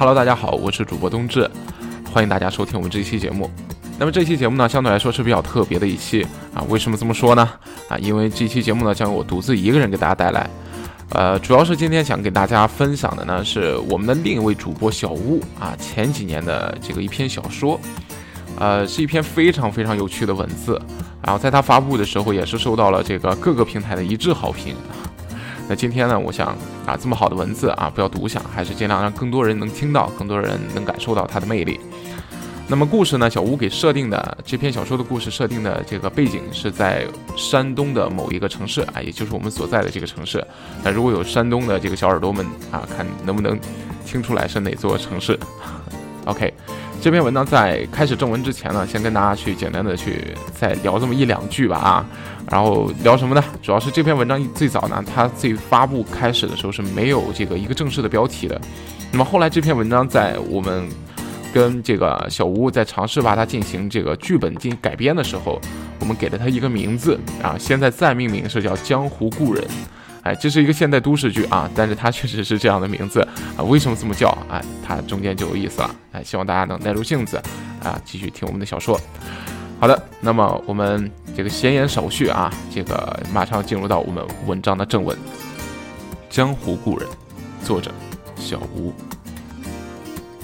Hello，大家好，我是主播冬至，欢迎大家收听我们这一期节目。那么这期节目呢，相对来说是比较特别的一期啊。为什么这么说呢？啊，因为这期节目呢，将由我独自一个人给大家带来。呃，主要是今天想给大家分享的呢，是我们的另一位主播小屋啊，前几年的这个一篇小说，呃，是一篇非常非常有趣的文字。然后在他发布的时候，也是受到了这个各个平台的一致好评。那今天呢，我想啊，这么好的文字啊，不要独享，还是尽量让更多人能听到，更多人能感受到它的魅力。那么故事呢，小吴给设定的这篇小说的故事设定的这个背景是在山东的某一个城市啊，也就是我们所在的这个城市。那如果有山东的这个小耳朵们啊，看能不能听出来是哪座城市？OK。这篇文章在开始正文之前呢，先跟大家去简单的去再聊这么一两句吧啊，然后聊什么呢？主要是这篇文章最早呢，它最发布开始的时候是没有这个一个正式的标题的。那么后来这篇文章在我们跟这个小吴在尝试把它进行这个剧本进行改编的时候，我们给了它一个名字啊，现在再命名是叫《江湖故人》。哎，这是一个现代都市剧啊，但是它确实是这样的名字啊。为什么这么叫？哎，它中间就有意思了。哎，希望大家能耐住性子啊，继续听我们的小说。好的，那么我们这个闲言少叙啊，这个马上进入到我们文章的正文。《江湖故人》，作者小吴。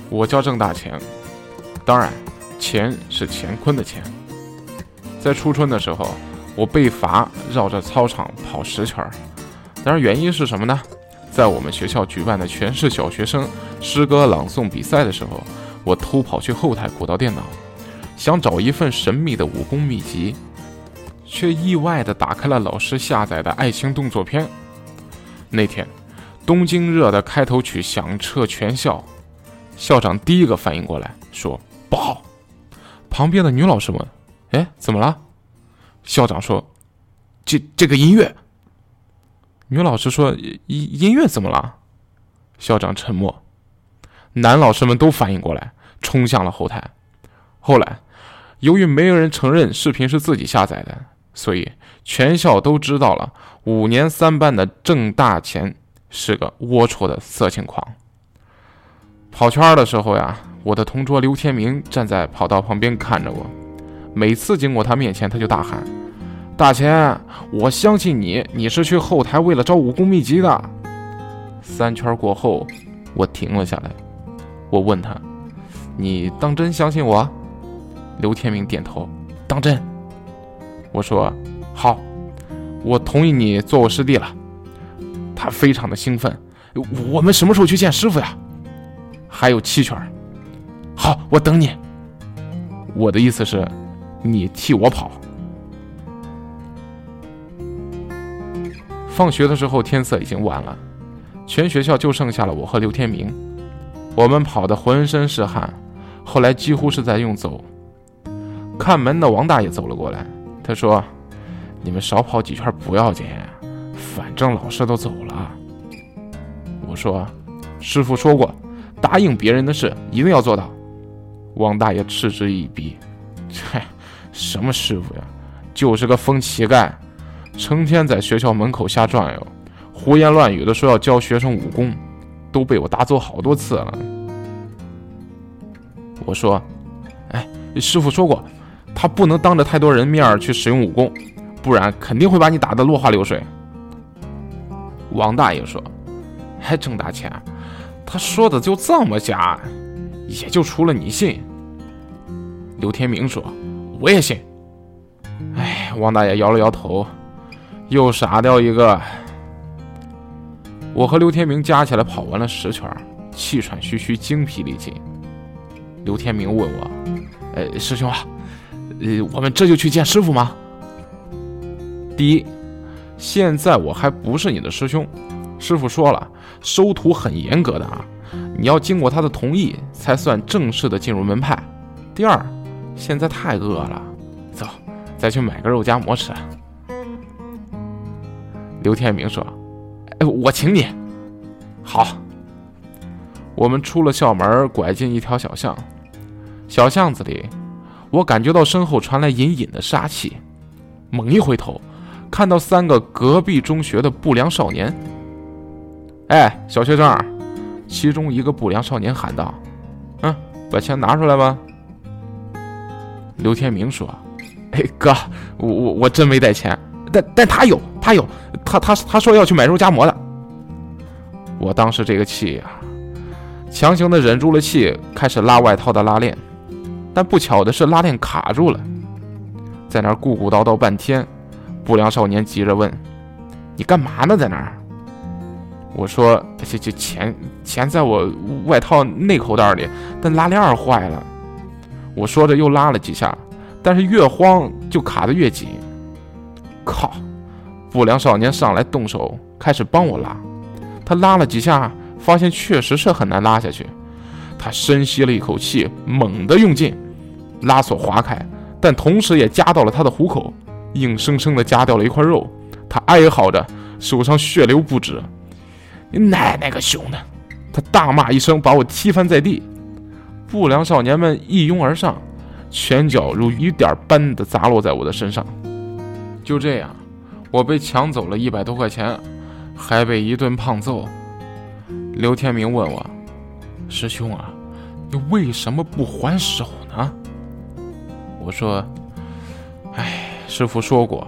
我叫郑大钱，当然，钱是乾坤的钱。在初春的时候，我被罚绕着操场跑十圈儿。当然，原因是什么呢？在我们学校举办的全市小学生诗歌朗诵比赛的时候，我偷跑去后台鼓捣电脑，想找一份神秘的武功秘籍，却意外地打开了老师下载的爱情动作片。那天，东京热的开头曲响彻全校，校长第一个反应过来，说不好。旁边的女老师问：“哎，怎么了？”校长说：“这这个音乐。”女老师说：“音音乐怎么了？”校长沉默。男老师们都反应过来，冲向了后台。后来，由于没有人承认视频是自己下载的，所以全校都知道了五年三班的郑大钱是个龌龊的色情狂。跑圈的时候呀，我的同桌刘天明站在跑道旁边看着我，每次经过他面前，他就大喊。大钱，我相信你，你是去后台为了招武功秘籍的。三圈过后，我停了下来，我问他：“你当真相信我？”刘天明点头：“当真。”我说：“好，我同意你做我师弟了。”他非常的兴奋：“我们什么时候去见师傅呀？”还有七圈。好，我等你。我的意思是，你替我跑。放学的时候，天色已经晚了，全学校就剩下了我和刘天明。我们跑得浑身是汗，后来几乎是在用走。看门的王大爷走了过来，他说：“你们少跑几圈不要紧，反正老师都走了。”我说：“师傅说过，答应别人的事一定要做到。”王大爷嗤之以鼻：“ 切，什么师傅呀，就是个疯乞丐。”成天在学校门口瞎转悠，胡言乱语的说要教学生武功，都被我打走好多次了。我说：“哎，师傅说过，他不能当着太多人面去使用武功，不然肯定会把你打得落花流水。”王大爷说：“还挣大钱？他说的就这么假？也就除了你信。”刘天明说：“我也信。”哎，王大爷摇了摇头。又傻掉一个。我和刘天明加起来跑完了十圈，气喘吁吁，精疲力尽。刘天明问我：“呃，师兄啊，呃，我们这就去见师傅吗？”第一，现在我还不是你的师兄，师傅说了，收徒很严格的啊，你要经过他的同意才算正式的进入门派。第二，现在太饿了，走，再去买个肉夹馍吃。刘天明说：“哎，我请你。”好。我们出了校门，拐进一条小巷。小巷子里，我感觉到身后传来隐隐的杀气。猛一回头，看到三个隔壁中学的不良少年。哎，小学生，其中一个不良少年喊道：“嗯，把钱拿出来吧。”刘天明说：“哎哥，我我我真没带钱，但但他有，他有，他他他说要去买肉夹馍的。”我当时这个气呀，强行的忍住了气，开始拉外套的拉链，但不巧的是拉链卡住了，在那儿咕咕叨叨半天。不良少年急着问：“你干嘛呢？在那儿？”我说：“这这钱钱在我外套内口袋里，但拉链坏了。”我说着又拉了几下，但是越慌就卡得越紧。靠！不良少年上来动手开始帮我拉，他拉了几下，发现确实是很难拉下去。他深吸了一口气，猛地用劲，拉锁划开，但同时也夹到了他的虎口。硬生生的夹掉了一块肉，他哀嚎着，手上血流不止。你奶奶个熊的！他大骂一声，把我踢翻在地。不良少年们一拥而上，拳脚如雨点般的砸落在我的身上。就这样，我被抢走了一百多块钱，还被一顿胖揍。刘天明问我：“师兄啊，你为什么不还手呢？”我说：“哎。”师傅说过，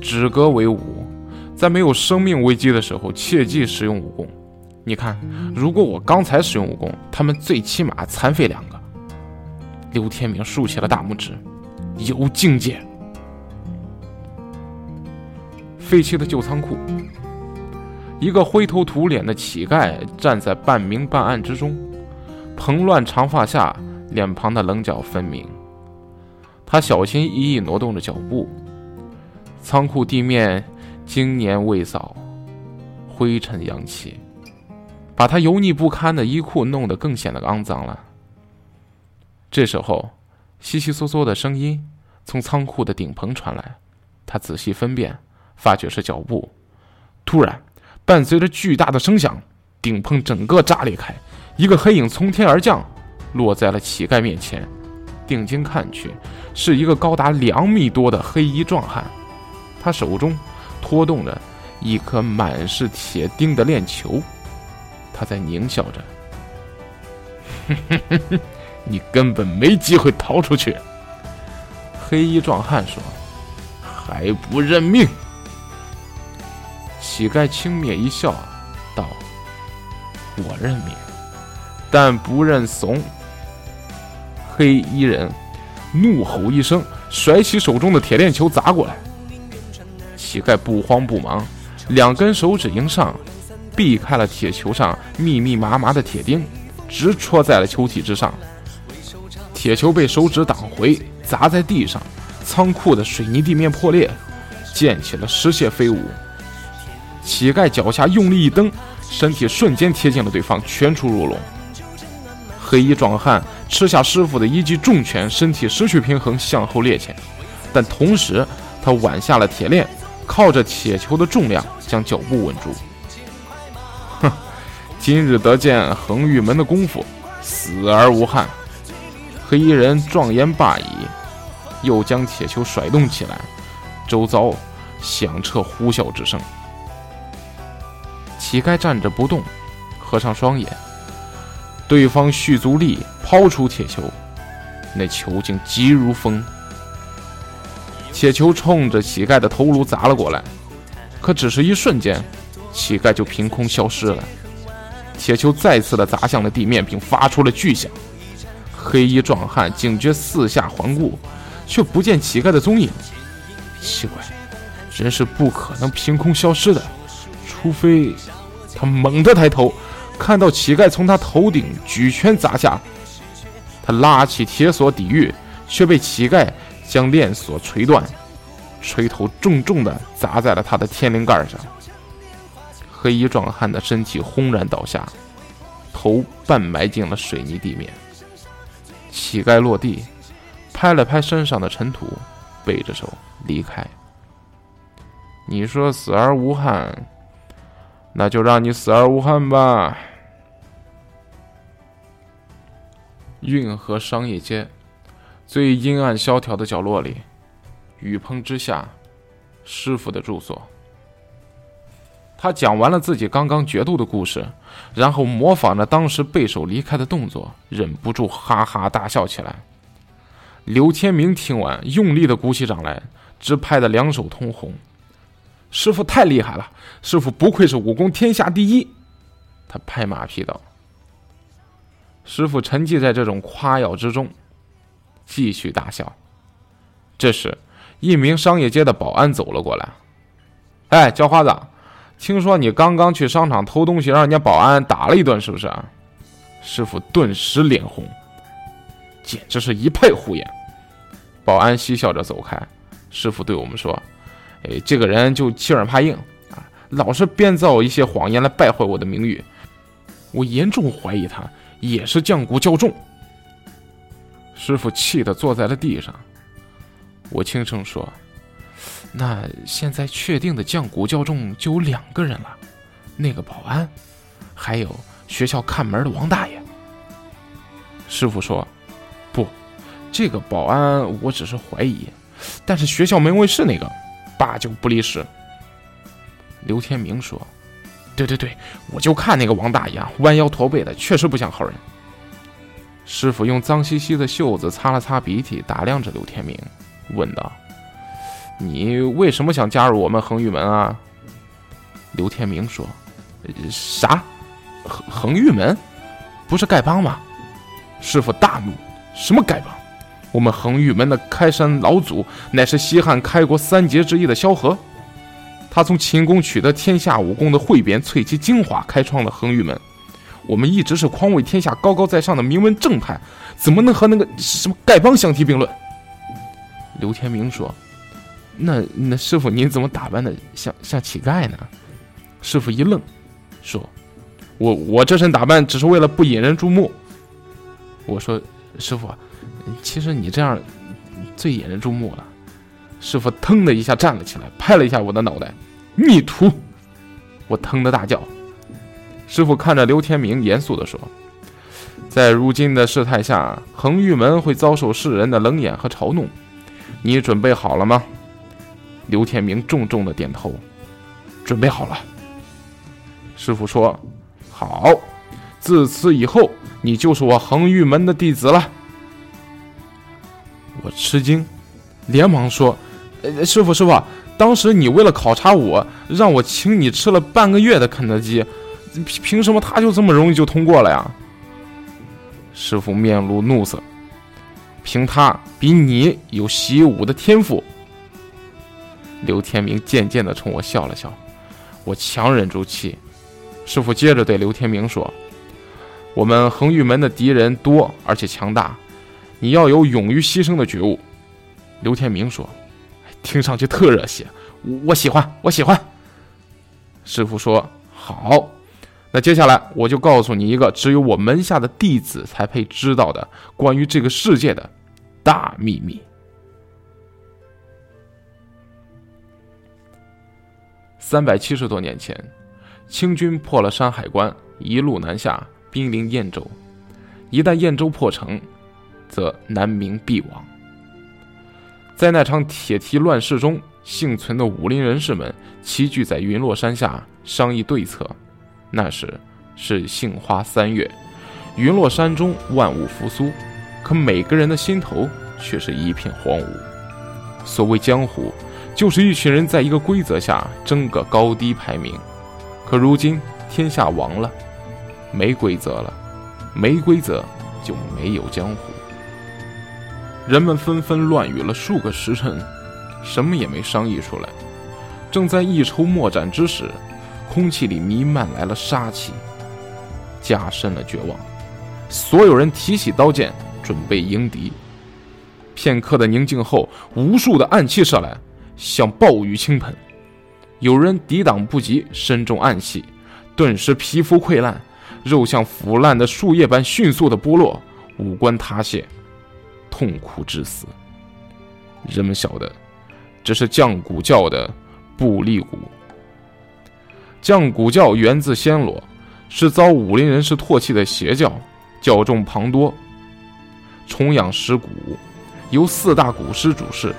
止戈为武，在没有生命危机的时候，切忌使用武功。你看，如果我刚才使用武功，他们最起码残废两个。刘天明竖起了大拇指，有境界。废弃的旧仓库，一个灰头土脸的乞丐站在半明半暗之中，蓬乱长发下，脸庞的棱角分明。他小心翼翼挪动着脚步，仓库地面经年未扫，灰尘扬起，把他油腻不堪的衣裤弄得更显得肮脏了。这时候，悉悉嗦嗦的声音从仓库的顶棚传来，他仔细分辨，发觉是脚步。突然，伴随着巨大的声响，顶棚整个炸裂开，一个黑影从天而降，落在了乞丐面前。定睛看去，是一个高达两米多的黑衣壮汉，他手中拖动着一颗满是铁钉的链球，他在狞笑着：“你根本没机会逃出去。”黑衣壮汉说：“还不认命？”乞丐轻蔑一笑，道：“我认命，但不认怂。”黑衣人怒吼一声，甩起手中的铁链球砸过来。乞丐不慌不忙，两根手指迎上，避开了铁球上密密麻麻的铁钉，直戳在了球体之上。铁球被手指挡回，砸在地上，仓库的水泥地面破裂，溅起了石屑飞舞。乞丐脚下用力一蹬，身体瞬间贴近了对方，拳出如龙。黑衣壮汉吃下师傅的一记重拳，身体失去平衡，向后趔趄，但同时他挽下了铁链，靠着铁球的重量将脚步稳住。哼，今日得见横玉门的功夫，死而无憾。黑衣人壮言罢矣，又将铁球甩动起来，周遭响彻呼啸之声。乞丐站着不动，合上双眼。对方蓄足力抛出铁球，那球竟急如风。铁球冲着乞丐的头颅砸了过来，可只是一瞬间，乞丐就凭空消失了。铁球再次的砸向了地面，并发出了巨响。黑衣壮汉警觉四下环顾，却不见乞丐的踪影。奇怪，人是不可能凭空消失的，除非他猛地抬头。看到乞丐从他头顶举拳砸下，他拉起铁锁抵御，却被乞丐将链锁锤断，锤头重重地砸在了他的天灵盖上。黑衣壮汉的身体轰然倒下，头半埋进了水泥地面。乞丐落地，拍了拍身上的尘土，背着手离开。你说死而无憾，那就让你死而无憾吧。运河商业街最阴暗萧条的角落里，雨棚之下，师傅的住所。他讲完了自己刚刚决斗的故事，然后模仿着当时背手离开的动作，忍不住哈哈大笑起来。刘天明听完，用力的鼓起掌来，直拍的两手通红。师傅太厉害了，师傅不愧是武功天下第一。他拍马屁道。师傅沉寂在这种夸耀之中，继续大笑。这时，一名商业街的保安走了过来。“哎，叫花子，听说你刚刚去商场偷东西，让人家保安打了一顿，是不是？”师傅顿时脸红，简直是一派胡言。保安嬉笑着走开。师傅对我们说：“哎，这个人就欺软怕硬啊，老是编造一些谎言来败坏我的名誉。我严重怀疑他。”也是降骨较重，师傅气得坐在了地上。我轻声说：“那现在确定的降骨较重就有两个人了，那个保安，还有学校看门的王大爷。”师傅说：“不，这个保安我只是怀疑，但是学校门卫是那个，八九不离十。”刘天明说。对对对，我就看那个王大爷啊弯腰驼背的，确实不像好人。师傅用脏兮兮的袖子擦了擦鼻涕，打量着刘天明，问道：“你为什么想加入我们恒玉门啊？”刘天明说：“啥？恒恒玉门？不是丐帮吗？”师傅大怒：“什么丐帮？我们恒玉门的开山老祖乃是西汉开国三杰之一的萧何。”他从秦宫取得天下武功的汇编，萃其精华，开创了恒玉门。我们一直是匡卫天下、高高在上的名门正派，怎么能和那个什么丐帮相提并论？刘天明说：“那那师傅，您怎么打扮的像像乞丐呢？”师傅一愣，说：“我我这身打扮只是为了不引人注目。”我说：“师傅，其实你这样最引人注目了。”师傅腾的一下站了起来，拍了一下我的脑袋，逆徒！我腾的大叫。师傅看着刘天明，严肃地说：“在如今的事态下，恒玉门会遭受世人的冷眼和嘲弄，你准备好了吗？”刘天明重重的点头：“准备好了。”师傅说：“好，自此以后，你就是我恒玉门的弟子了。”我吃惊，连忙说。呃，师傅，师傅，当时你为了考察我，让我请你吃了半个月的肯德基，凭凭什么他就这么容易就通过了呀？师傅面露怒色，凭他比你有习武的天赋。刘天明渐渐的冲我笑了笑，我强忍住气。师傅接着对刘天明说：“我们恒玉门的敌人多而且强大，你要有勇于牺牲的觉悟。”刘天明说。听上去特热血，我喜欢，我喜欢。师傅说：“好，那接下来我就告诉你一个只有我门下的弟子才配知道的关于这个世界的大秘密。”三百七十多年前，清军破了山海关，一路南下，兵临燕州。一旦燕州破城，则南明必亡。在那场铁蹄乱世中，幸存的武林人士们齐聚在云落山下商议对策。那时是杏花三月，云落山中万物复苏，可每个人的心头却是一片荒芜。所谓江湖，就是一群人在一个规则下争个高低排名。可如今天下亡了，没规则了，没规则就没有江湖。人们纷纷乱语了数个时辰，什么也没商议出来。正在一筹莫展之时，空气里弥漫来了杀气，加深了绝望。所有人提起刀剑，准备迎敌。片刻的宁静后，无数的暗器射来，像暴雨倾盆。有人抵挡不及，身中暗器，顿时皮肤溃烂，肉像腐烂的树叶般迅速的剥落，五官塌陷。痛苦致死。人们晓得，这是降骨教的布利骨。降骨教源自暹罗，是遭武林人士唾弃的邪教，教众庞多，崇仰石鼓，由四大古师主事。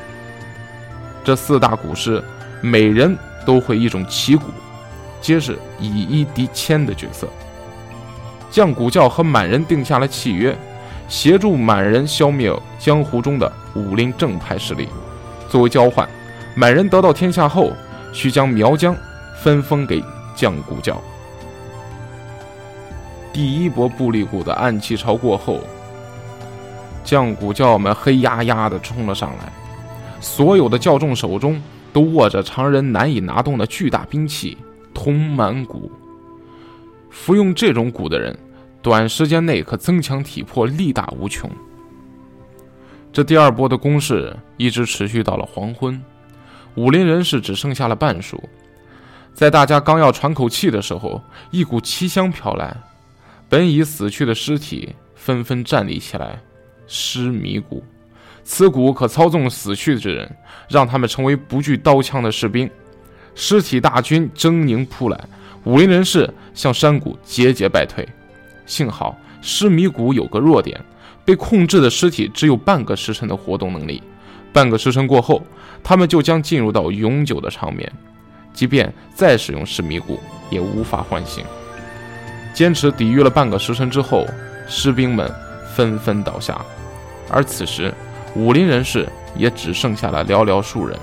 这四大古师每人都会一种奇鼓，皆是以一敌千的角色。降古教和满人定下了契约，协助满人消灭江湖中的武林正派势力。作为交换，满人得到天下后，需将苗疆分封给降古教。第一波布利谷的暗器潮过后，降古教们黑压压的冲了上来，所有的教众手中都握着常人难以拿动的巨大兵器——通满骨。服用这种蛊的人，短时间内可增强体魄，力大无穷。这第二波的攻势一直持续到了黄昏，武林人士只剩下了半数。在大家刚要喘口气的时候，一股奇香飘来，本已死去的尸体纷纷站立起来。尸迷蛊，此蛊可操纵死去之人，让他们成为不惧刀枪的士兵。尸体大军狰狞扑来。武林人士向山谷节节败退，幸好尸迷谷有个弱点，被控制的尸体只有半个时辰的活动能力，半个时辰过后，他们就将进入到永久的长眠，即便再使用尸迷谷，也无法唤醒。坚持抵御了半个时辰之后，士兵们纷纷倒下，而此时武林人士也只剩下了寥寥数人。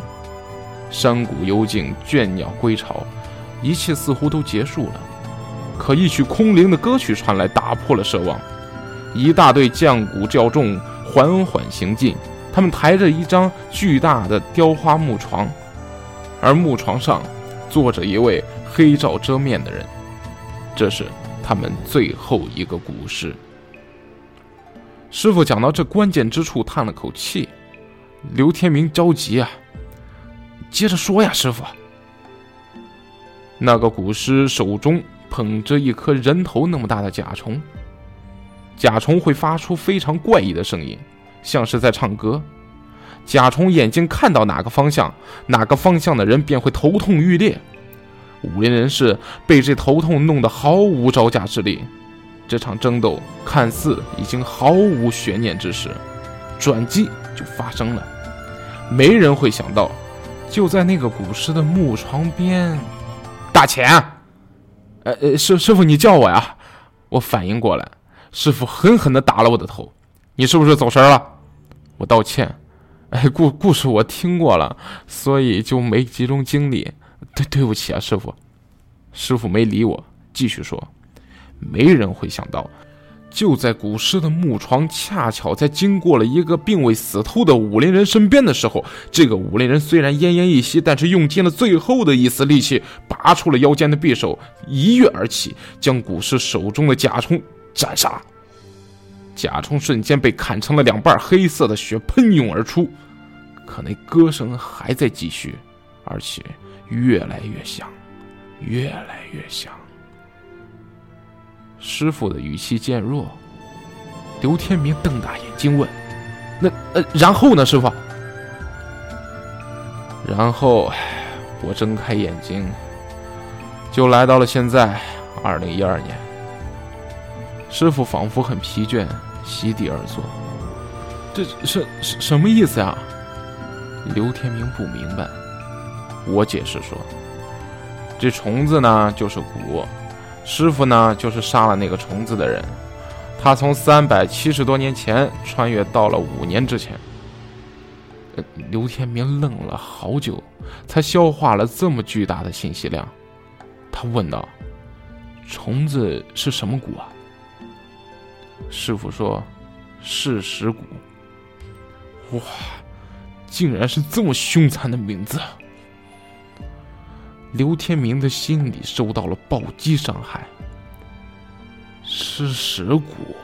山谷幽静，倦鸟归巢。一切似乎都结束了，可一曲空灵的歌曲传来，打破了奢望。一大队降古教众缓缓行进，他们抬着一张巨大的雕花木床，而木床上坐着一位黑罩遮面的人。这是他们最后一个古诗。师傅讲到这关键之处，叹了口气。刘天明着急啊，接着说呀，师傅。那个古尸手中捧着一颗人头那么大的甲虫，甲虫会发出非常怪异的声音，像是在唱歌。甲虫眼睛看到哪个方向，哪个方向的人便会头痛欲裂。武林人士被这头痛弄得毫无招架之力。这场争斗看似已经毫无悬念之时，转机就发生了。没人会想到，就在那个古尸的木床边。大钱，呃，师师傅，你叫我呀！我反应过来，师傅狠狠地打了我的头。你是不是走神了？我道歉。哎，故故事我听过了，所以就没集中精力。对，对不起啊，师傅。师傅没理我，继续说。没人会想到。就在古尸的木床恰巧在经过了一个并未死透的武林人身边的时候，这个武林人虽然奄奄一息，但是用尽了最后的一丝力气，拔出了腰间的匕首，一跃而起，将古尸手中的甲虫斩杀。甲虫瞬间被砍成了两半，黑色的血喷涌而出，可那歌声还在继续，而且越来越响，越来越响。师傅的语气渐弱。刘天明瞪大眼睛问：“那呃，然后呢，师傅？”然后，我睁开眼睛，就来到了现在，二零一二年。师傅仿佛很疲倦，席地而坐。这是什什么意思呀？刘天明不明白。我解释说：“这虫子呢，就是蛊。”师傅呢，就是杀了那个虫子的人。他从三百七十多年前穿越到了五年之前。刘天明愣了好久，才消化了这么巨大的信息量。他问道：“虫子是什么蛊啊？”师傅说：“是石蛊。”哇，竟然是这么凶残的名字！刘天明的心里受到了暴击伤害。吃石骨，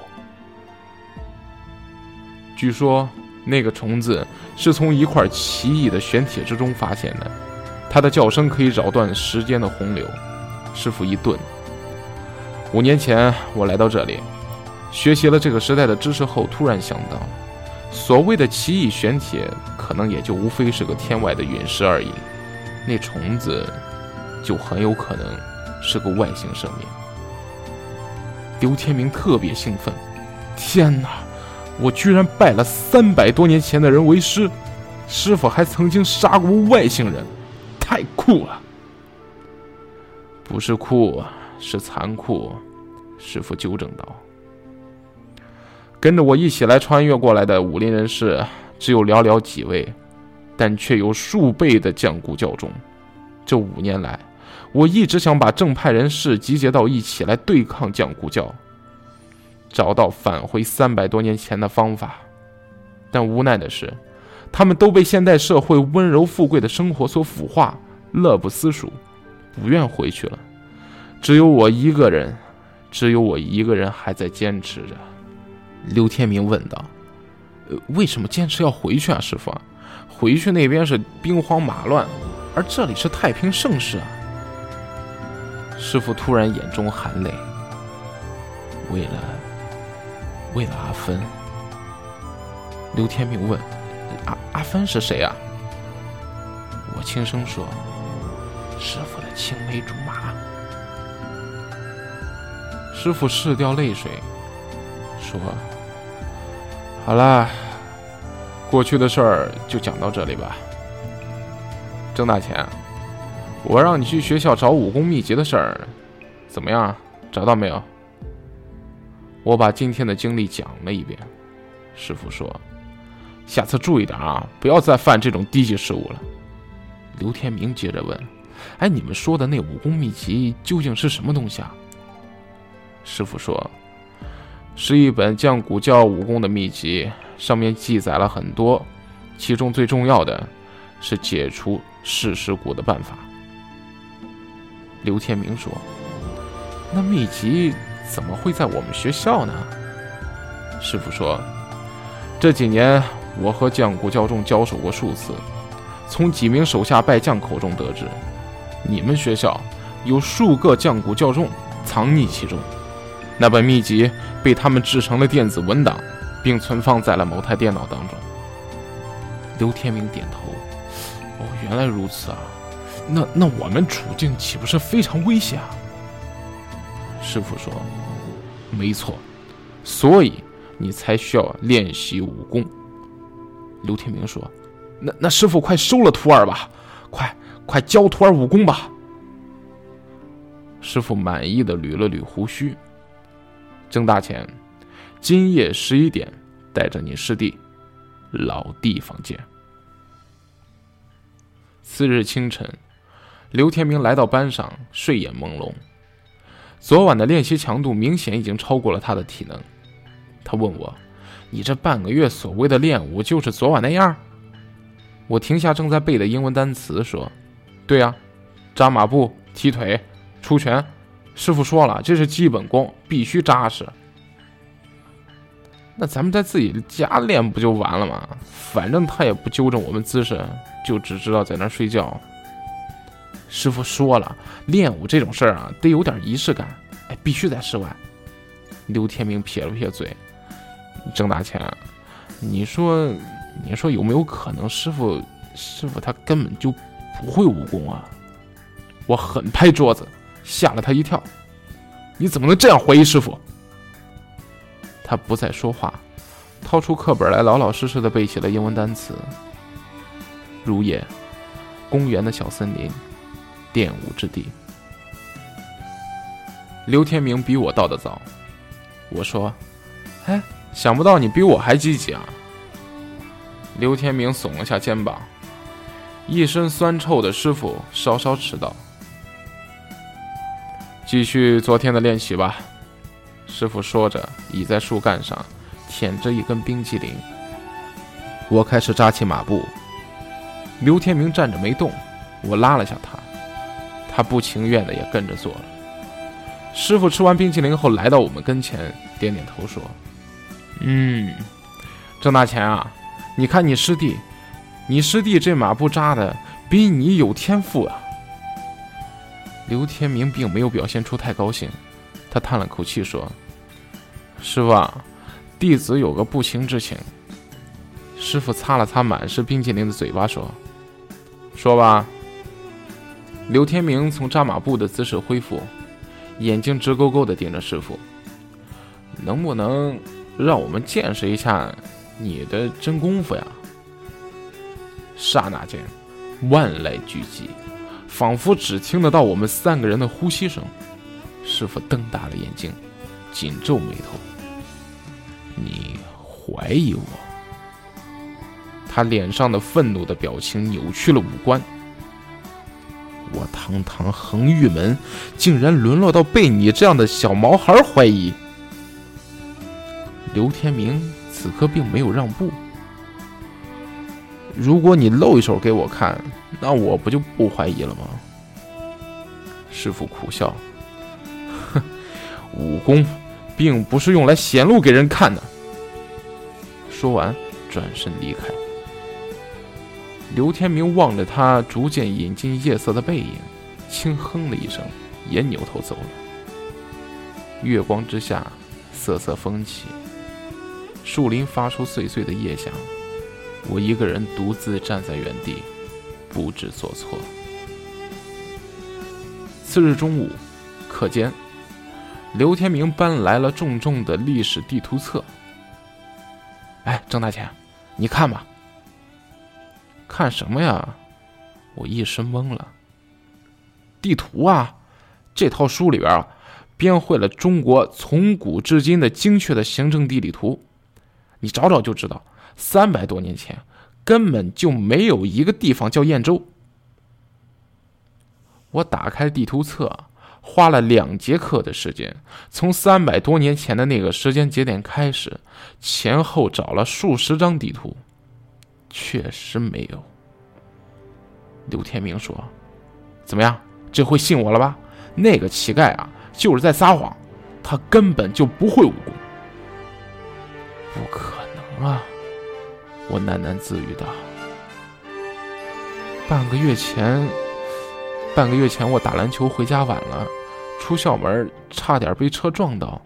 据说那个虫子是从一块奇异的玄铁之中发现的，它的叫声可以扰断时间的洪流。师傅一顿。五年前我来到这里，学习了这个时代的知识后，突然想到，所谓的奇异玄铁，可能也就无非是个天外的陨石而已。那虫子。就很有可能是个外星生命。刘天明特别兴奋，天哪！我居然拜了三百多年前的人为师，师傅还曾经杀过外星人，太酷了！不是酷，是残酷。”师傅纠正道。跟着我一起来穿越过来的武林人士只有寥寥几位，但却有数倍的降古教众。这五年来，我一直想把正派人士集结到一起来对抗降古教，找到返回三百多年前的方法。但无奈的是，他们都被现代社会温柔富贵的生活所腐化，乐不思蜀，不愿回去了。只有我一个人，只有我一个人还在坚持着。刘天明问道：“呃，为什么坚持要回去啊，师傅？回去那边是兵荒马乱，而这里是太平盛世啊。”师傅突然眼中含泪：“为了，为了阿芬。”刘天明问：“阿阿芬是谁啊？”我轻声说：“师傅的青梅竹马。”师傅拭掉泪水，说。好了，过去的事儿就讲到这里吧。挣大钱，我让你去学校找武功秘籍的事儿，怎么样？找到没有？我把今天的经历讲了一遍。师傅说：“下次注意点啊，不要再犯这种低级失误了。”刘天明接着问：“哎，你们说的那武功秘籍究竟是什么东西啊？”师傅说。是一本降古教武功的秘籍，上面记载了很多，其中最重要的是解除噬尸蛊的办法。刘天明说：“那秘籍怎么会在我们学校呢？”师傅说：“这几年我和降古教众交手过数次，从几名手下败将口中得知，你们学校有数个降古教众藏匿其中。那本秘籍。”被他们制成了电子文档，并存放在了某台电脑当中。刘天明点头：“哦，原来如此啊，那那我们处境岂不是非常危险啊？”师傅说：“没错，所以你才需要练习武功。”刘天明说：“那那师傅快收了徒儿吧，快快教徒儿武功吧。”师傅满意的捋了捋胡须。郑大钱，今夜十一点，带着你师弟，老地方见。次日清晨，刘天明来到班上，睡眼朦胧。昨晚的练习强度明显已经超过了他的体能。他问我：“你这半个月所谓的练武，就是昨晚那样？”我停下正在背的英文单词，说：“对呀，扎马步、踢腿、出拳。”师傅说了，这是基本功，必须扎实。那咱们在自己家练不就完了吗？反正他也不纠正我们姿势，就只知道在那睡觉。师傅说了，练武这种事儿啊，得有点仪式感，哎，必须在室外。刘天明撇了撇嘴：“郑大钱，你说，你说有没有可能师傅，师傅他根本就不会武功啊？”我狠拍桌子。吓了他一跳，你怎么能这样怀疑师傅？他不再说话，掏出课本来，老老实实的背起了英文单词。如夜，公园的小森林，练武之地。刘天明比我到的早，我说：“哎，想不到你比我还积极啊！”刘天明耸了下肩膀，一身酸臭的师傅稍稍迟到。继续昨天的练习吧，师傅说着，倚在树干上舔着一根冰淇淋。我开始扎起马步，刘天明站着没动，我拉了下他，他不情愿的也跟着做了。师傅吃完冰淇淋后，来到我们跟前，点点头说：“嗯，郑大钱啊，你看你师弟，你师弟这马步扎的比你有天赋啊。”刘天明并没有表现出太高兴，他叹了口气说：“师傅，啊，弟子有个不情之请。”师傅擦了擦满是冰淇淋的嘴巴说：“说吧。”刘天明从扎马步的姿势恢复，眼睛直勾勾地盯着师傅：“能不能让我们见识一下你的真功夫呀？”刹那间，万籁俱寂。仿佛只听得到我们三个人的呼吸声。师傅瞪大了眼睛，紧皱眉头：“你怀疑我？”他脸上的愤怒的表情扭曲了五官。我堂堂恒玉门，竟然沦落到被你这样的小毛孩怀疑。刘天明此刻并没有让步。如果你露一手给我看，那我不就不怀疑了吗？师傅苦笑，哼，武功并不是用来显露给人看的。说完，转身离开。刘天明望着他逐渐隐进夜色的背影，轻哼了一声，也扭头走了。月光之下，瑟瑟风起，树林发出碎碎的夜响。我一个人独自站在原地，不知所措。次日中午，课间，刘天明搬来了重重的历史地图册。哎，郑大钱，你看吧。看什么呀？我一时懵了。地图啊，这套书里边啊，编绘了中国从古至今的精确的行政地理图。你找找就知道，三百多年前根本就没有一个地方叫燕州。我打开地图册，花了两节课的时间，从三百多年前的那个时间节点开始，前后找了数十张地图。确实没有。刘天明说：“怎么样，这回信我了吧？那个乞丐啊，就是在撒谎，他根本就不会武功。”不可能啊！我喃喃自语道：“半个月前，半个月前我打篮球回家晚了，出校门差点被车撞到，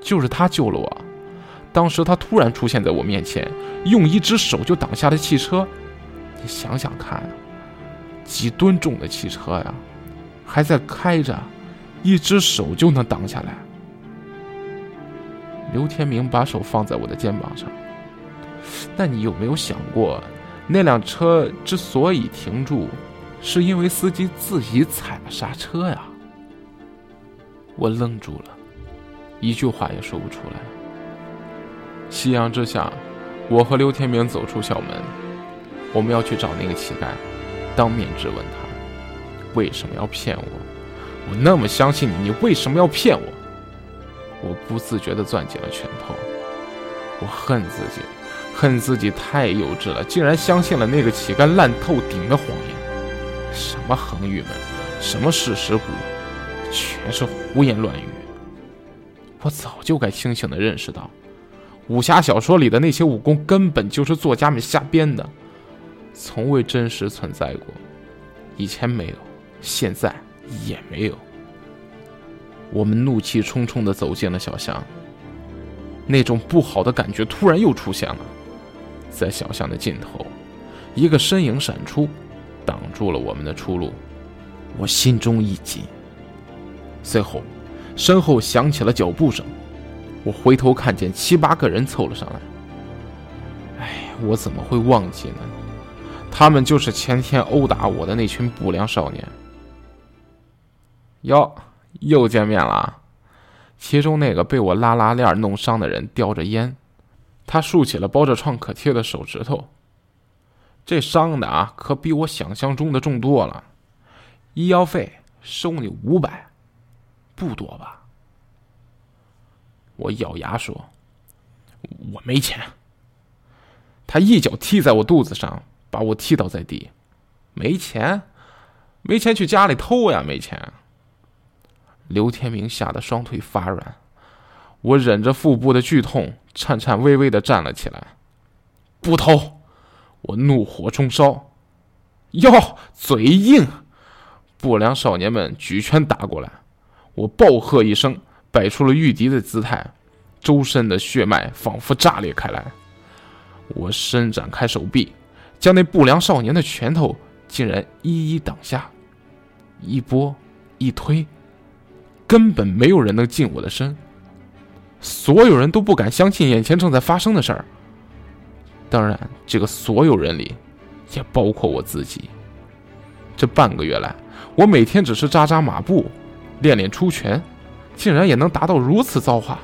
就是他救了我。当时他突然出现在我面前。”用一只手就挡下了汽车，你想想看，几吨重的汽车呀，还在开着，一只手就能挡下来。刘天明把手放在我的肩膀上，那你有没有想过，那辆车之所以停住，是因为司机自己踩了刹车呀？我愣住了，一句话也说不出来。夕阳之下。我和刘天明走出校门，我们要去找那个乞丐，当面质问他为什么要骗我。我那么相信你，你为什么要骗我？我不自觉地攥紧了拳头。我恨自己，恨自己太幼稚了，竟然相信了那个乞丐烂透顶的谎言。什么恒玉门，什么事实谷，全是胡言乱语。我早就该清醒地认识到。武侠小说里的那些武功根本就是作家们瞎编的，从未真实存在过。以前没有，现在也没有。我们怒气冲冲地走进了小巷，那种不好的感觉突然又出现了。在小巷的尽头，一个身影闪出，挡住了我们的出路。我心中一紧，随后，身后响起了脚步声。我回头看见七八个人凑了上来。哎，我怎么会忘记呢？他们就是前天殴打我的那群不良少年。哟，又见面了。其中那个被我拉拉链弄伤的人叼着烟，他竖起了包着创可贴的手指头。这伤的啊，可比我想象中的重多了。医药费收你五百，不多吧？我咬牙说：“我没钱。”他一脚踢在我肚子上，把我踢倒在地。没钱？没钱去家里偷呀？没钱？刘天明吓得双腿发软。我忍着腹部的剧痛，颤颤巍巍的站了起来。不偷！我怒火中烧。哟，嘴硬！不良少年们举拳打过来，我暴喝一声。摆出了御敌的姿态，周身的血脉仿佛炸裂开来。我伸展开手臂，将那不良少年的拳头竟然一一挡下。一拨一推，根本没有人能近我的身。所有人都不敢相信眼前正在发生的事儿。当然，这个所有人里，也包括我自己。这半个月来，我每天只是扎扎马步，练练出拳，竟然也能达到如此造化。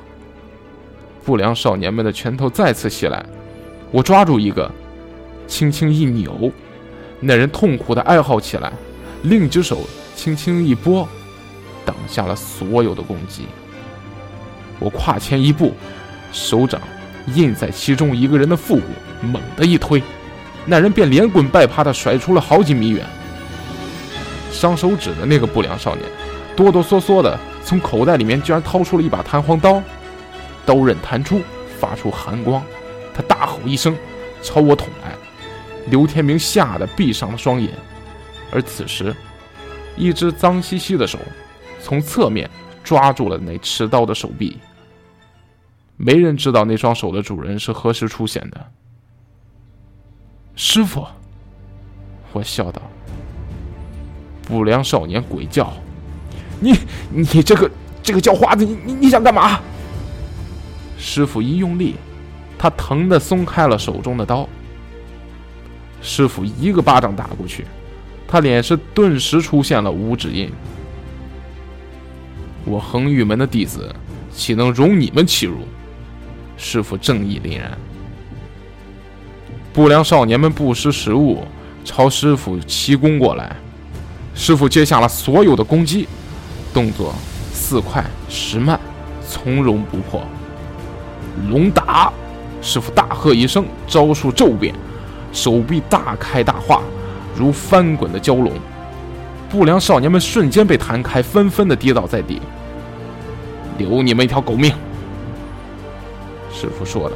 不良少年们的拳头再次袭来，我抓住一个，轻轻一扭，那人痛苦的哀嚎起来，另一只手轻轻一拨，挡下了所有的攻击。我跨前一步，手掌印在其中一个人的腹部，猛地一推，那人便连滚带爬的甩出了好几米远。伤手指的那个不良少年，哆哆嗦嗦的从口袋里面居然掏出了一把弹簧刀，刀刃弹出，发出寒光，他大吼一声，朝我捅来。刘天明吓得闭上了双眼，而此时，一只脏兮兮的手从侧面抓住了那持刀的手臂。没人知道那双手的主人是何时出现的。师傅，我笑道。不良少年鬼叫：“你你这个这个叫花子，你你你想干嘛？”师傅一用力，他疼的松开了手中的刀。师傅一个巴掌打过去，他脸上顿时出现了五指印。我恒玉门的弟子，岂能容你们欺辱？师傅正义凛然。不良少年们不识时务，朝师傅齐攻过来。师傅接下了所有的攻击，动作似快时慢，从容不迫。龙打！师傅大喝一声，招数骤变，手臂大开大化，如翻滚的蛟龙。不良少年们瞬间被弹开，纷纷的跌倒在地。留你们一条狗命！师傅说道。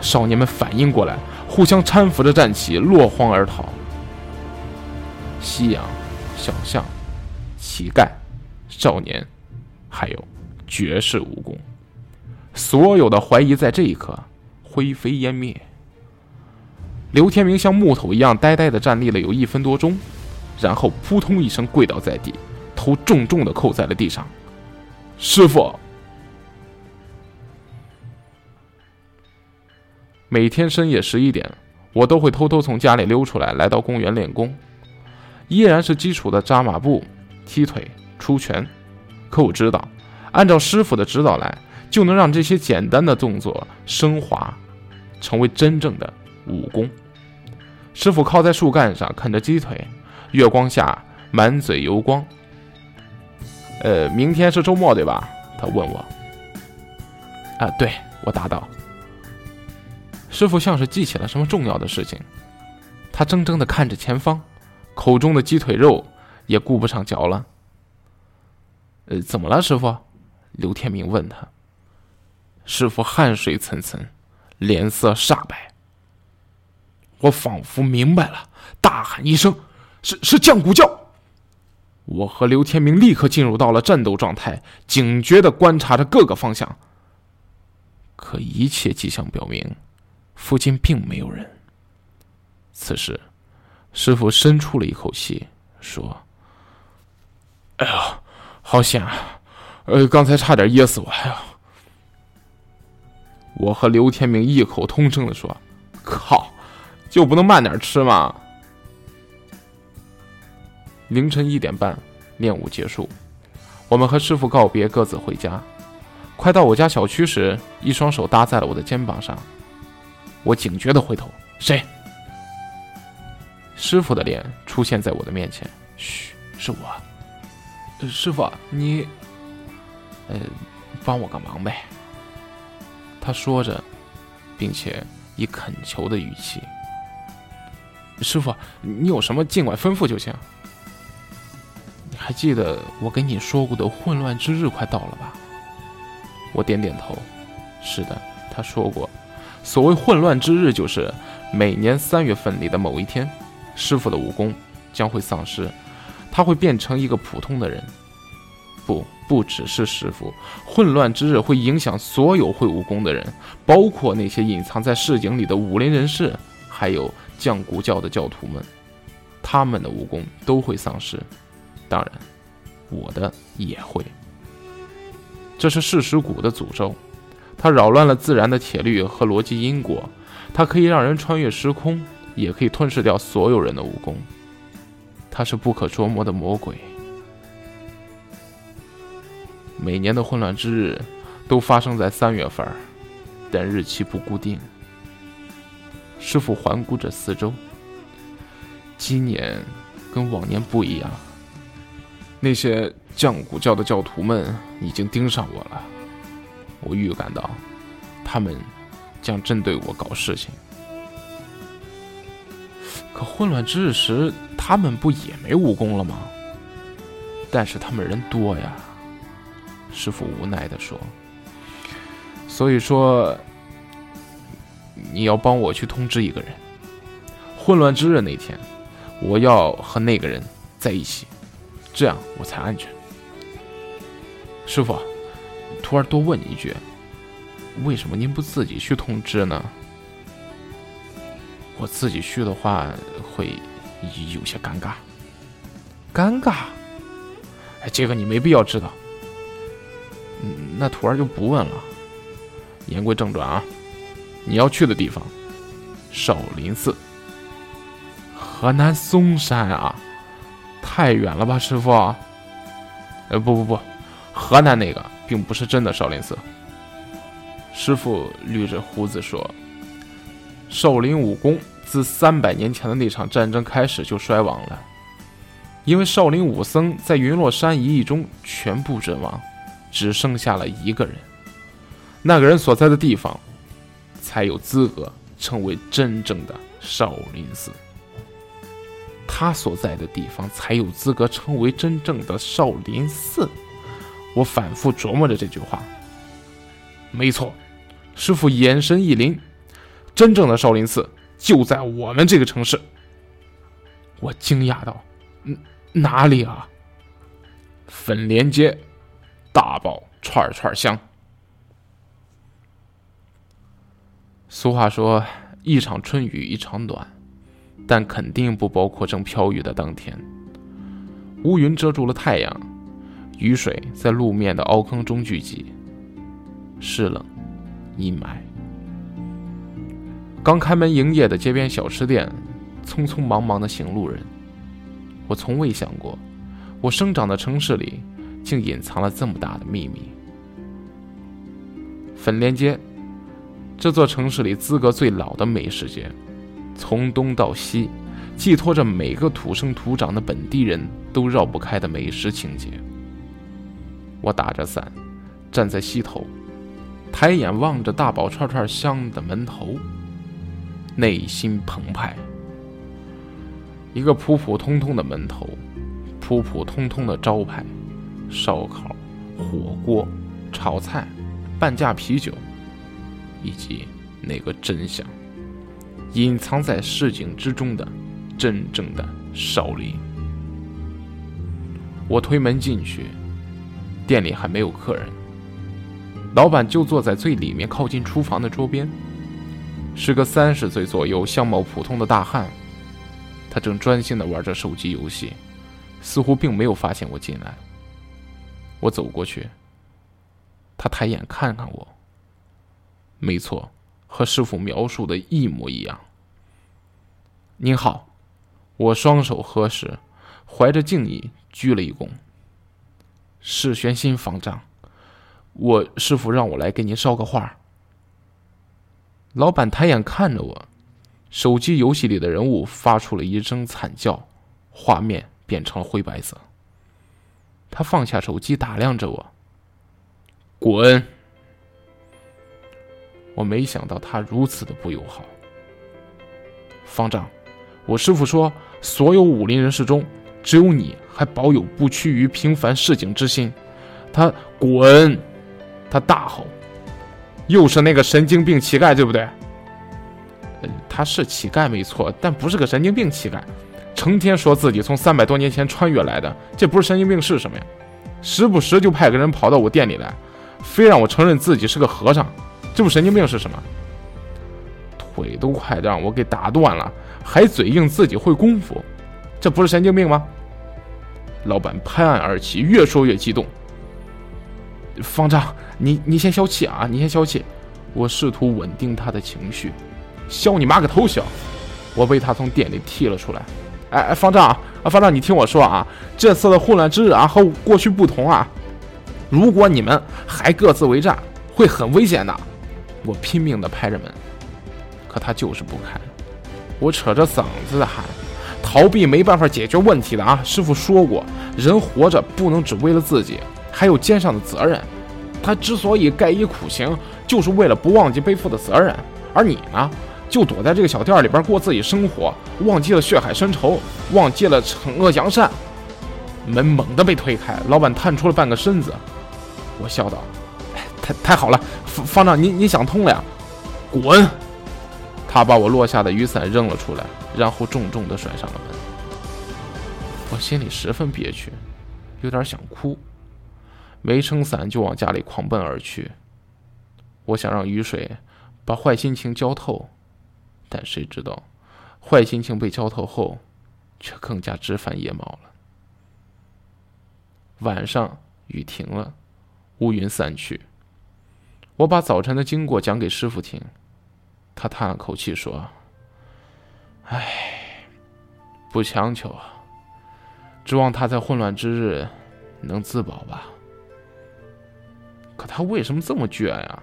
少年们反应过来，互相搀扶着站起，落荒而逃。夕阳、小巷、乞丐、少年，还有绝世武功，所有的怀疑在这一刻灰飞烟灭。刘天明像木头一样呆呆的站立了有一分多钟，然后扑通一声跪倒在地，头重重的扣在了地上。师傅，每天深夜十一点，我都会偷偷从家里溜出来，来到公园练功。依然是基础的扎马步、踢腿、出拳，可我知道，按照师傅的指导来，就能让这些简单的动作升华，成为真正的武功。师傅靠在树干上啃着鸡腿，月光下满嘴油光。呃，明天是周末对吧？他问我。啊，对，我答道。师傅像是记起了什么重要的事情，他怔怔地看着前方。口中的鸡腿肉也顾不上嚼了。呃，怎么了，师傅？刘天明问他。师傅汗水涔涔，脸色煞白。我仿佛明白了，大喊一声：“是是降骨教！”我和刘天明立刻进入到了战斗状态，警觉的观察着各个方向。可一切迹象表明，附近并没有人。此时。师傅深出了一口气，说：“哎呀，好险啊！呃，刚才差点噎死我！哎呀！”我和刘天明异口同声的说：“靠，就不能慢点吃吗？”凌晨一点半，练武结束，我们和师傅告别，各自回家。快到我家小区时，一双手搭在了我的肩膀上，我警觉的回头：“谁？”师傅的脸出现在我的面前，嘘，是我。师傅，你，呃，帮我个忙呗。他说着，并且以恳求的语气。师傅，你有什么尽管吩咐就行。你还记得我跟你说过的混乱之日快到了吧？我点点头。是的，他说过，所谓混乱之日，就是每年三月份里的某一天。师傅的武功将会丧失，他会变成一个普通的人。不，不只是师傅。混乱之日会影响所有会武功的人，包括那些隐藏在市井里的武林人士，还有降古教的教徒们。他们的武功都会丧失，当然，我的也会。这是噬石谷的诅咒，它扰乱了自然的铁律和逻辑因果，它可以让人穿越时空。也可以吞噬掉所有人的武功。他是不可捉摸的魔鬼。每年的混乱之日都发生在三月份，但日期不固定。师傅环顾着四周，今年跟往年不一样。那些降古教的教徒们已经盯上我了，我预感到他们将针对我搞事情。可混乱之日时，他们不也没武功了吗？但是他们人多呀。师傅无奈地说：“所以说，你要帮我去通知一个人。混乱之日那天，我要和那个人在一起，这样我才安全。”师傅，徒儿多问你一句，为什么您不自己去通知呢？我自己去的话，会有些尴尬。尴尬？哎，这个你没必要知道。那徒儿就不问了。言归正传啊，你要去的地方，少林寺。河南嵩山啊，太远了吧，师傅？呃，不不不，河南那个并不是真的少林寺。师傅捋着胡子说：“少林武功自三百年前的那场战争开始就衰亡了，因为少林武僧在云落山一役中全部阵亡。”只剩下了一个人，那个人所在的地方，才有资格成为真正的少林寺。他所在的地方才有资格成为真正的少林寺。我反复琢磨着这句话。没错，师傅眼神一凛，真正的少林寺就在我们这个城市。我惊讶道：“嗯，哪里啊？”粉莲街。大宝串串香。俗话说：“一场春雨一场暖”，但肯定不包括正飘雨的当天。乌云遮住了太阳，雨水在路面的凹坑中聚集，湿冷、阴霾。刚开门营业的街边小吃店，匆匆忙忙的行路人。我从未想过，我生长的城市里。竟隐藏了这么大的秘密。粉莲街，这座城市里资格最老的美食街，从东到西，寄托着每个土生土长的本地人都绕不开的美食情节。我打着伞，站在西头，抬眼望着大宝串串香的门头，内心澎湃。一个普普通通的门头，普普通通的招牌。烧烤、火锅、炒菜、半价啤酒，以及那个真相，隐藏在市井之中的真正的少林。我推门进去，店里还没有客人，老板就坐在最里面靠近厨房的桌边，是个三十岁左右、相貌普通的大汉，他正专心的玩着手机游戏，似乎并没有发现我进来。我走过去，他抬眼看看我。没错，和师傅描述的一模一样。您好，我双手合十，怀着敬意鞠了一躬。是玄心方丈，我师傅让我来给您捎个话。老板抬眼看着我，手机游戏里的人物发出了一声惨叫，画面变成了灰白色。他放下手机，打量着我。滚！我没想到他如此的不友好。方丈，我师傅说，所有武林人士中，只有你还保有不屈于平凡市井之心。他滚！他大吼：“又是那个神经病乞丐，对不对？”他是乞丐没错，但不是个神经病乞丐。成天说自己从三百多年前穿越来的，这不是神经病是什么呀？时不时就派个人跑到我店里来，非让我承认自己是个和尚，这不神经病是什么？腿都快让我给打断了，还嘴硬自己会功夫，这不是神经病吗？老板拍案而起，越说越激动。方丈，你你先消气啊，你先消气。我试图稳定他的情绪，消你妈个头消！我被他从店里踢了出来。哎哎，方丈啊，方丈，你听我说啊，这次的混乱之日啊，和过去不同啊。如果你们还各自为战，会很危险的。我拼命的拍着门，可他就是不开。我扯着嗓子喊：“逃避没办法解决问题的啊！师傅说过，人活着不能只为了自己，还有肩上的责任。他之所以盖以苦行，就是为了不忘记背负的责任。而你呢，就躲在这个小店里边过自己生活，忘记了血海深仇，忘记了惩恶扬善。”门猛地被推开，老板探出了半个身子。我笑道：“太太好了，方方丈，你你想通了呀？滚！”他把我落下的雨伞扔了出来，然后重重地甩上了门。我心里十分憋屈，有点想哭，没撑伞就往家里狂奔而去。我想让雨水把坏心情浇透，但谁知道，坏心情被浇透后，却更加枝繁叶茂了。晚上雨停了。乌云散去，我把早晨的经过讲给师傅听，他叹了口气说：“唉，不强求啊，指望他在混乱之日能自保吧。可他为什么这么倔呀？”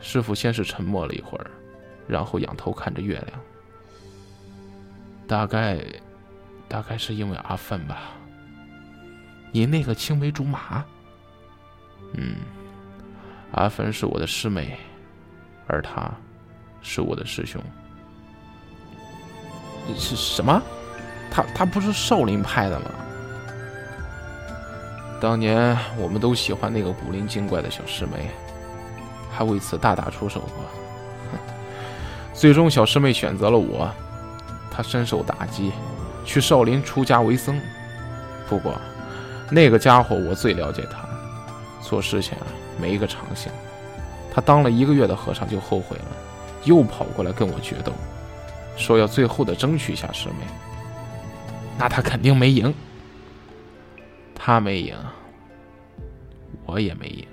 师傅先是沉默了一会儿，然后仰头看着月亮，大概，大概是因为阿芬吧。你那个青梅竹马。嗯，阿芬是我的师妹，而他是我的师兄。是什么？他他不是少林派的吗？当年我们都喜欢那个古灵精怪的小师妹，还为此大打出手过。最终，小师妹选择了我，她深受打击，去少林出家为僧。不过，那个家伙我最了解他。做事情啊，没一个长性。他当了一个月的和尚就后悔了，又跑过来跟我决斗，说要最后的争取一下师妹。那他肯定没赢。他没赢，我也没赢。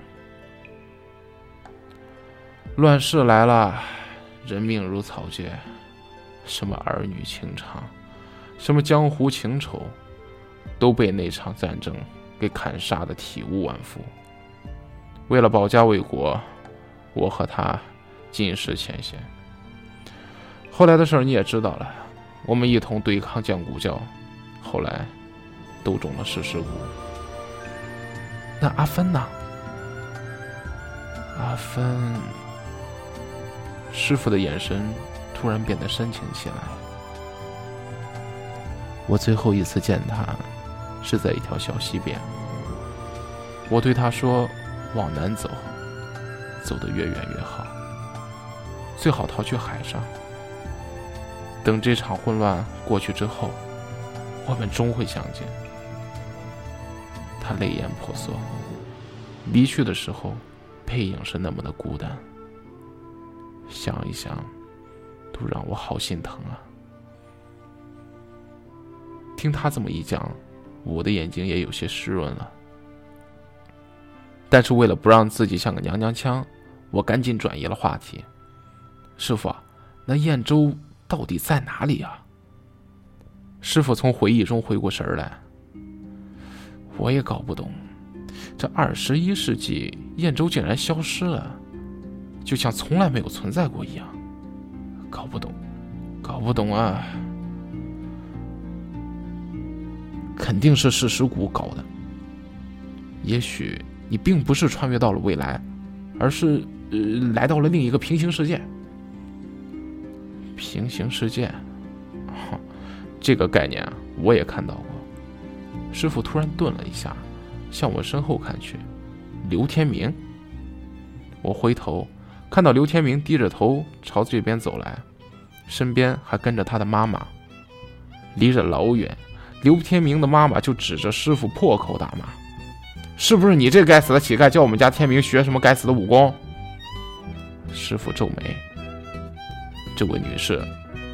乱世来了，人命如草芥，什么儿女情长，什么江湖情仇，都被那场战争给砍杀的体无完肤。为了保家卫国，我和他尽释前嫌。后来的事你也知道了，我们一同对抗降古教，后来都中了四十五。那阿芬呢？阿芬，师傅的眼神突然变得深情起来。我最后一次见他，是在一条小溪边。我对他说。往南走，走得越远越好。最好逃去海上。等这场混乱过去之后，我们终会相见。他泪眼婆娑，离去的时候，背影是那么的孤单。想一想，都让我好心疼啊。听他这么一讲，我的眼睛也有些湿润了。但是为了不让自己像个娘娘腔，我赶紧转移了话题。师傅，那燕州到底在哪里啊？师傅从回忆中回过神来。我也搞不懂，这二十一世纪燕州竟然消失了，就像从来没有存在过一样。搞不懂，搞不懂啊！肯定是事实谷搞的，也许。你并不是穿越到了未来，而是呃来到了另一个平行世界。平行世界，这个概念，我也看到过。师傅突然顿了一下，向我身后看去，刘天明。我回头看到刘天明低着头朝这边走来，身边还跟着他的妈妈。离着老远，刘天明的妈妈就指着师傅破口大骂。是不是你这该死的乞丐教我们家天明学什么该死的武功？师傅皱眉。这位女士，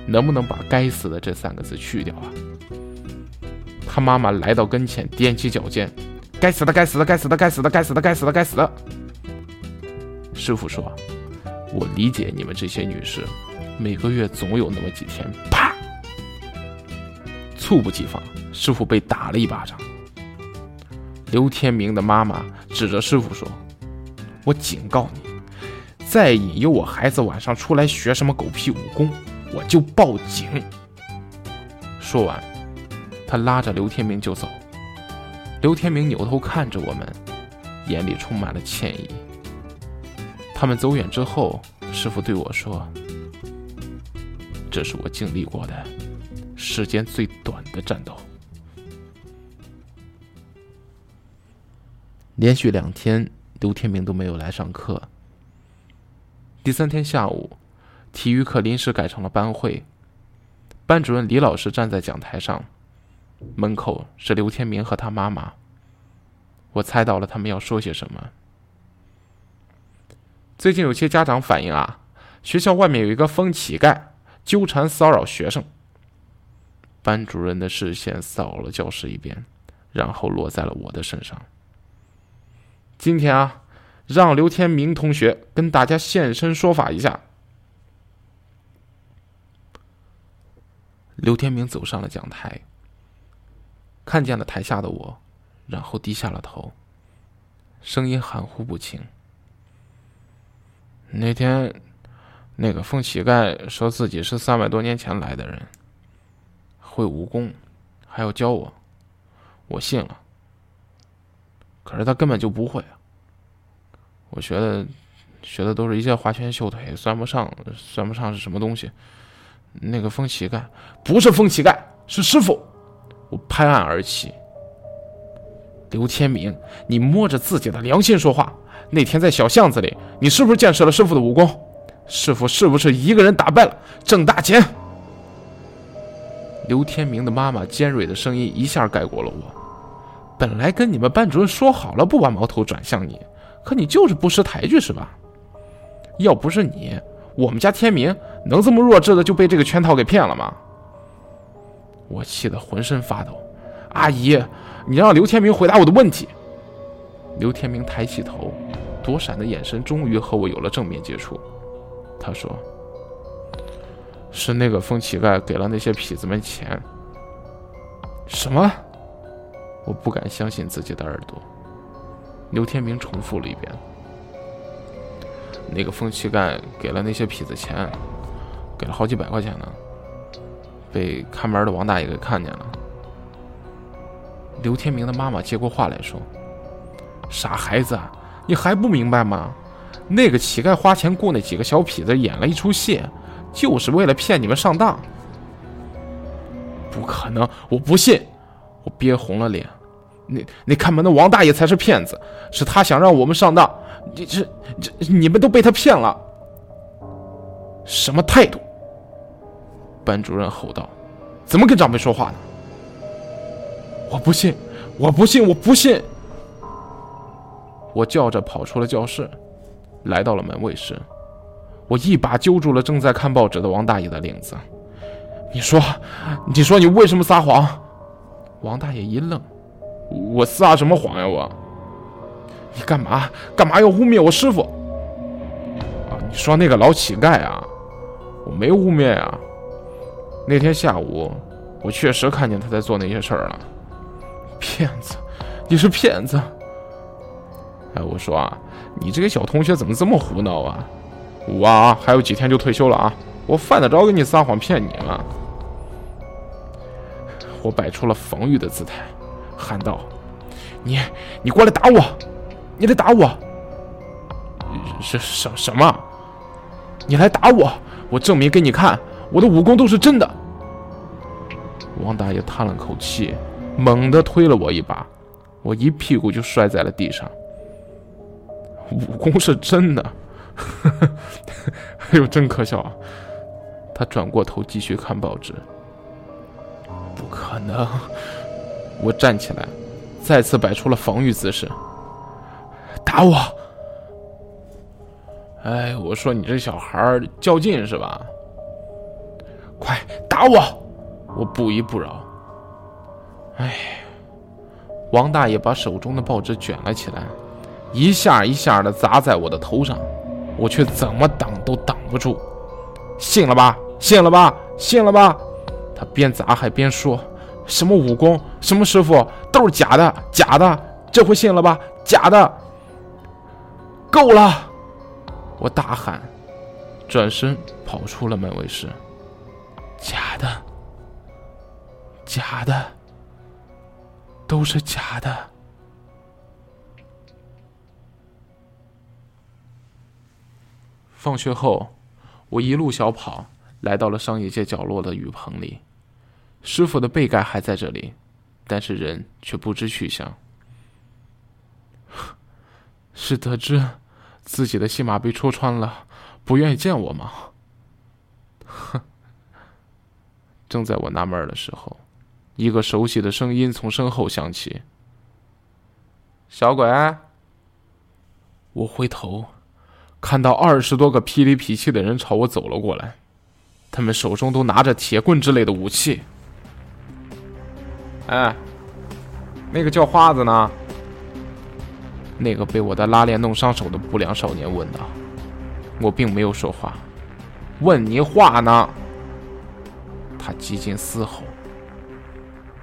能不能把“该死的”这三个字去掉啊？他妈妈来到跟前，踮起脚尖：“该死的，该死的，该死的，该死的，该死的，该死的，该死的！”师傅说：“我理解你们这些女士，每个月总有那么几天，啪，猝不及防，师傅被打了一巴掌。刘天明的妈妈指着师傅说：“我警告你，再引诱我孩子晚上出来学什么狗屁武功，我就报警。”说完，他拉着刘天明就走。刘天明扭头看着我们，眼里充满了歉意。他们走远之后，师傅对我说：“这是我经历过的时间最短的战斗。”连续两天，刘天明都没有来上课。第三天下午，体育课临时改成了班会，班主任李老师站在讲台上。门口是刘天明和他妈妈。我猜到了他们要说些什么。最近有些家长反映啊，学校外面有一个疯乞丐纠缠骚扰学生。班主任的视线扫了教室一遍，然后落在了我的身上。今天啊，让刘天明同学跟大家现身说法一下。刘天明走上了讲台。看见了台下的我，然后低下了头，声音含糊不清。那天，那个疯乞丐说自己是三百多年前来的人，会武功，还要教我，我信了。可是他根本就不会啊，我学的，学的都是一些花拳绣腿，算不上，算不上是什么东西。那个疯乞丐不是疯乞丐，是师傅。我拍案而起。刘天明，你摸着自己的良心说话。那天在小巷子里，你是不是见识了师傅的武功？师傅是不是一个人打败了郑大钱？刘天明的妈妈尖锐的声音一下盖过了我。本来跟你们班主任说好了，不把矛头转向你，可你就是不识抬举，是吧？要不是你，我们家天明能这么弱智的就被这个圈套给骗了吗？我气得浑身发抖，阿姨，你让刘天明回答我的问题。刘天明抬起头，躲闪的眼神终于和我有了正面接触。他说：“是那个疯乞丐给了那些痞子们钱。”什么？我不敢相信自己的耳朵。刘天明重复了一遍：“那个疯乞丐给了那些痞子钱，给了好几百块钱呢。”被看门的王大爷给看见了。刘天明的妈妈接过话来说：“傻孩子，你还不明白吗？那个乞丐花钱雇那几个小痞子演了一出戏，就是为了骗你们上当。”不可能，我不信！我憋红了脸。那那看门的王大爷才是骗子，是他想让我们上当。这这这，你们都被他骗了。什么态度？班主任吼道：“怎么跟长辈说话呢？”我不信，我不信，我不信！我叫着跑出了教室，来到了门卫室。我一把揪住了正在看报纸的王大爷的领子：“你说，你说你为什么撒谎？”王大爷一愣：“我撒什么谎呀？我……你干嘛？干嘛要污蔑我师傅？啊？你说那个老乞丐啊？我没污蔑呀。”那天下午，我确实看见他在做那些事儿了。骗子，你是骗子！哎，我说啊，你这个小同学怎么这么胡闹啊？我啊，还有几天就退休了啊，我犯得着跟你撒谎骗你吗？我摆出了防御的姿态，喊道：“你，你过来打我！你来打我！什什什么？你来打我！我证明给你看！”我的武功都是真的。王大爷叹了口气，猛地推了我一把，我一屁股就摔在了地上。武功是真的，哎呦，真可笑啊！他转过头继续看报纸。不可能！我站起来，再次摆出了防御姿势。打我！哎，我说你这小孩较劲是吧？快打我！我不依不饶。哎，王大爷把手中的报纸卷了起来，一下一下的砸在我的头上，我却怎么挡都挡不住。信了吧？信了吧？信了吧？他边砸还边说：“什么武功，什么师傅，都是假的，假的！这回信了吧？假的！够了！我大喊，转身跑出了门卫室。假的，假的，都是假的。放学后，我一路小跑，来到了商业街角落的雨棚里。师傅的背盖还在这里，但是人却不知去向。是得知自己的戏码被戳穿了，不愿意见我吗？哼！正在我纳闷的时候，一个熟悉的声音从身后响起：“小鬼！”我回头，看到二十多个霹雳脾气的人朝我走了过来，他们手中都拿着铁棍之类的武器。哎，那个叫花子呢？那个被我的拉链弄伤手的不良少年问道：“我并没有说话，问你话呢。”他几近嘶吼：“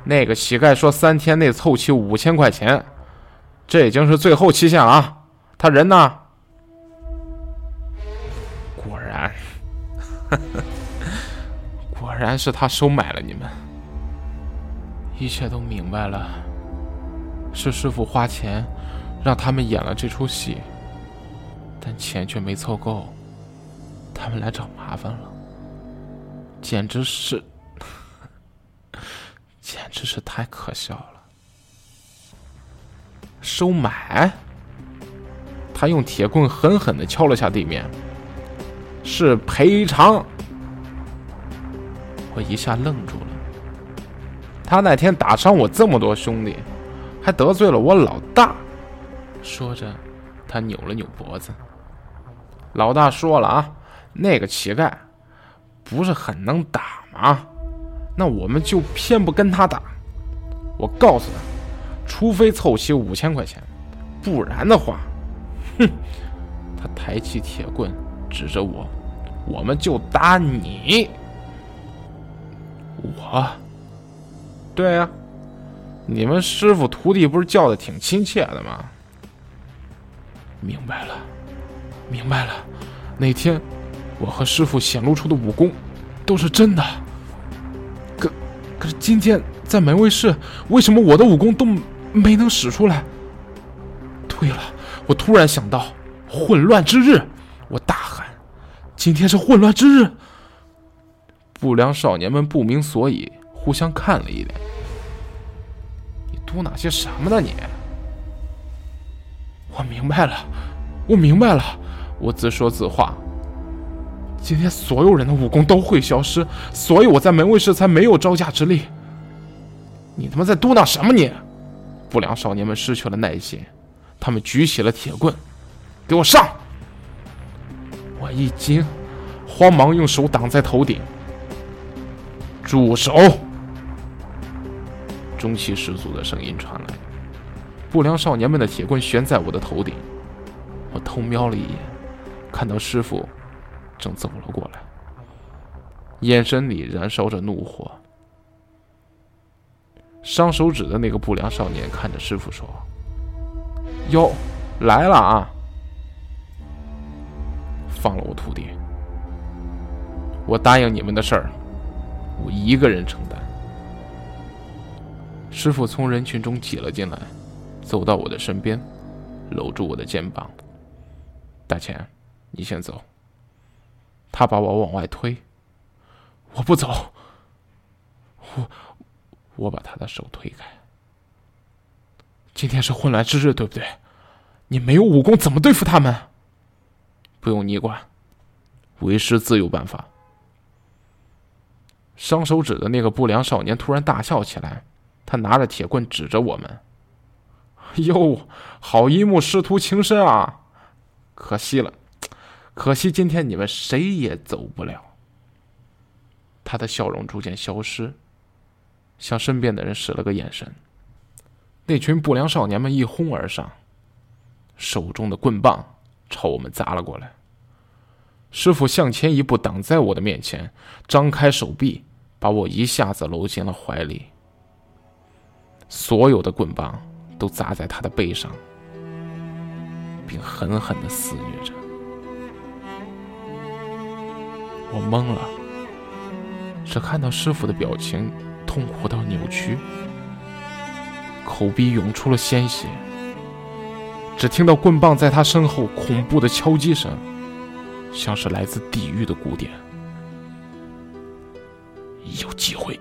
那个乞丐说三天内凑齐五千块钱，这已经是最后期限了啊！他人呢？”果然，果然是他收买了你们，一切都明白了，是师傅花钱。让他们演了这出戏，但钱却没凑够，他们来找麻烦了，简直是，简直是太可笑了！收买？他用铁棍狠狠的敲了下地面，是赔偿。我一下愣住了，他那天打伤我这么多兄弟，还得罪了我老大。说着，他扭了扭脖子。老大说了啊，那个乞丐不是很能打吗？那我们就偏不跟他打。我告诉他，除非凑齐五千块钱，不然的话，哼！他抬起铁棍指着我，我们就打你。我，对呀，你们师傅徒弟不是叫的挺亲切的吗？明白了，明白了。那天我和师傅显露出的武功都是真的。可是今天在门卫室，为什么我的武功都没能使出来？对了，我突然想到，混乱之日！我大喊：“今天是混乱之日！”不良少年们不明所以，互相看了一眼。你嘟囔些什么呢？你？我明白了，我明白了。我自说自话。今天所有人的武功都会消失，所以我在门卫室才没有招架之力。你他妈在嘟囔什么？你！不良少年们失去了耐心，他们举起了铁棍，给我上！我一惊，慌忙用手挡在头顶。住手！中气十足的声音传来。不良少年们的铁棍悬在我的头顶，我偷瞄了一眼，看到师傅正走了过来，眼神里燃烧着怒火。伤手指的那个不良少年看着师傅说：“哟，来了啊！放了我徒弟，我答应你们的事儿，我一个人承担。”师傅从人群中挤了进来。走到我的身边，搂住我的肩膀。大钱，你先走。他把我往外推，我不走。我，我把他的手推开。今天是混乱之日，对不对？你没有武功，怎么对付他们？不用你管，为师自有办法。伤手指的那个不良少年突然大笑起来，他拿着铁棍指着我们。哟，好一幕师徒情深啊！可惜了，可惜今天你们谁也走不了。他的笑容逐渐消失，向身边的人使了个眼神。那群不良少年们一哄而上，手中的棍棒朝我们砸了过来。师傅向前一步，挡在我的面前，张开手臂，把我一下子搂进了怀里。所有的棍棒都砸在他的背上，并狠狠地肆虐着。我懵了，只看到师傅的表情痛苦到扭曲，口鼻涌出了鲜血。只听到棍棒在他身后恐怖的敲击声，像是来自地狱的鼓点。有机会，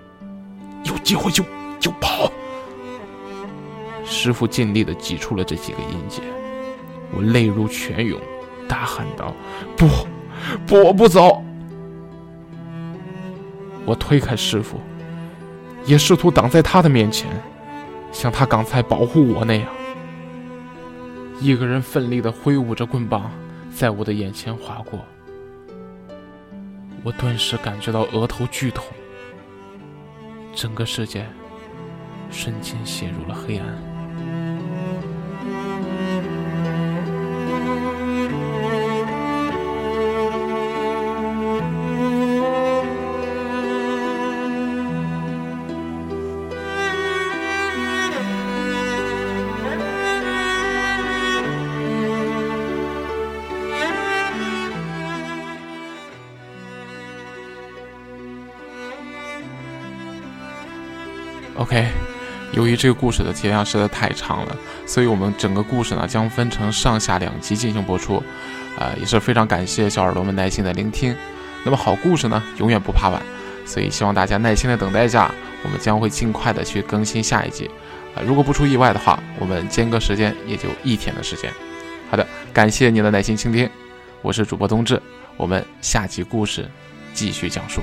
有机会就就跑。师傅尽力的挤出了这几个音节，我泪如泉涌，大喊道：“不，不，我不走！”我推开师傅，也试图挡在他的面前，像他刚才保护我那样。一个人奋力的挥舞着棍棒，在我的眼前划过，我顿时感觉到额头剧痛，整个世界瞬间陷入了黑暗。于这个故事的体量实在太长了，所以我们整个故事呢将分成上下两集进行播出，啊，也是非常感谢小耳朵们耐心的聆听。那么好故事呢永远不怕晚，所以希望大家耐心的等待一下，我们将会尽快的去更新下一集。啊，如果不出意外的话，我们间隔时间也就一天的时间。好的，感谢您的耐心倾听，我是主播冬至，我们下集故事继续讲述。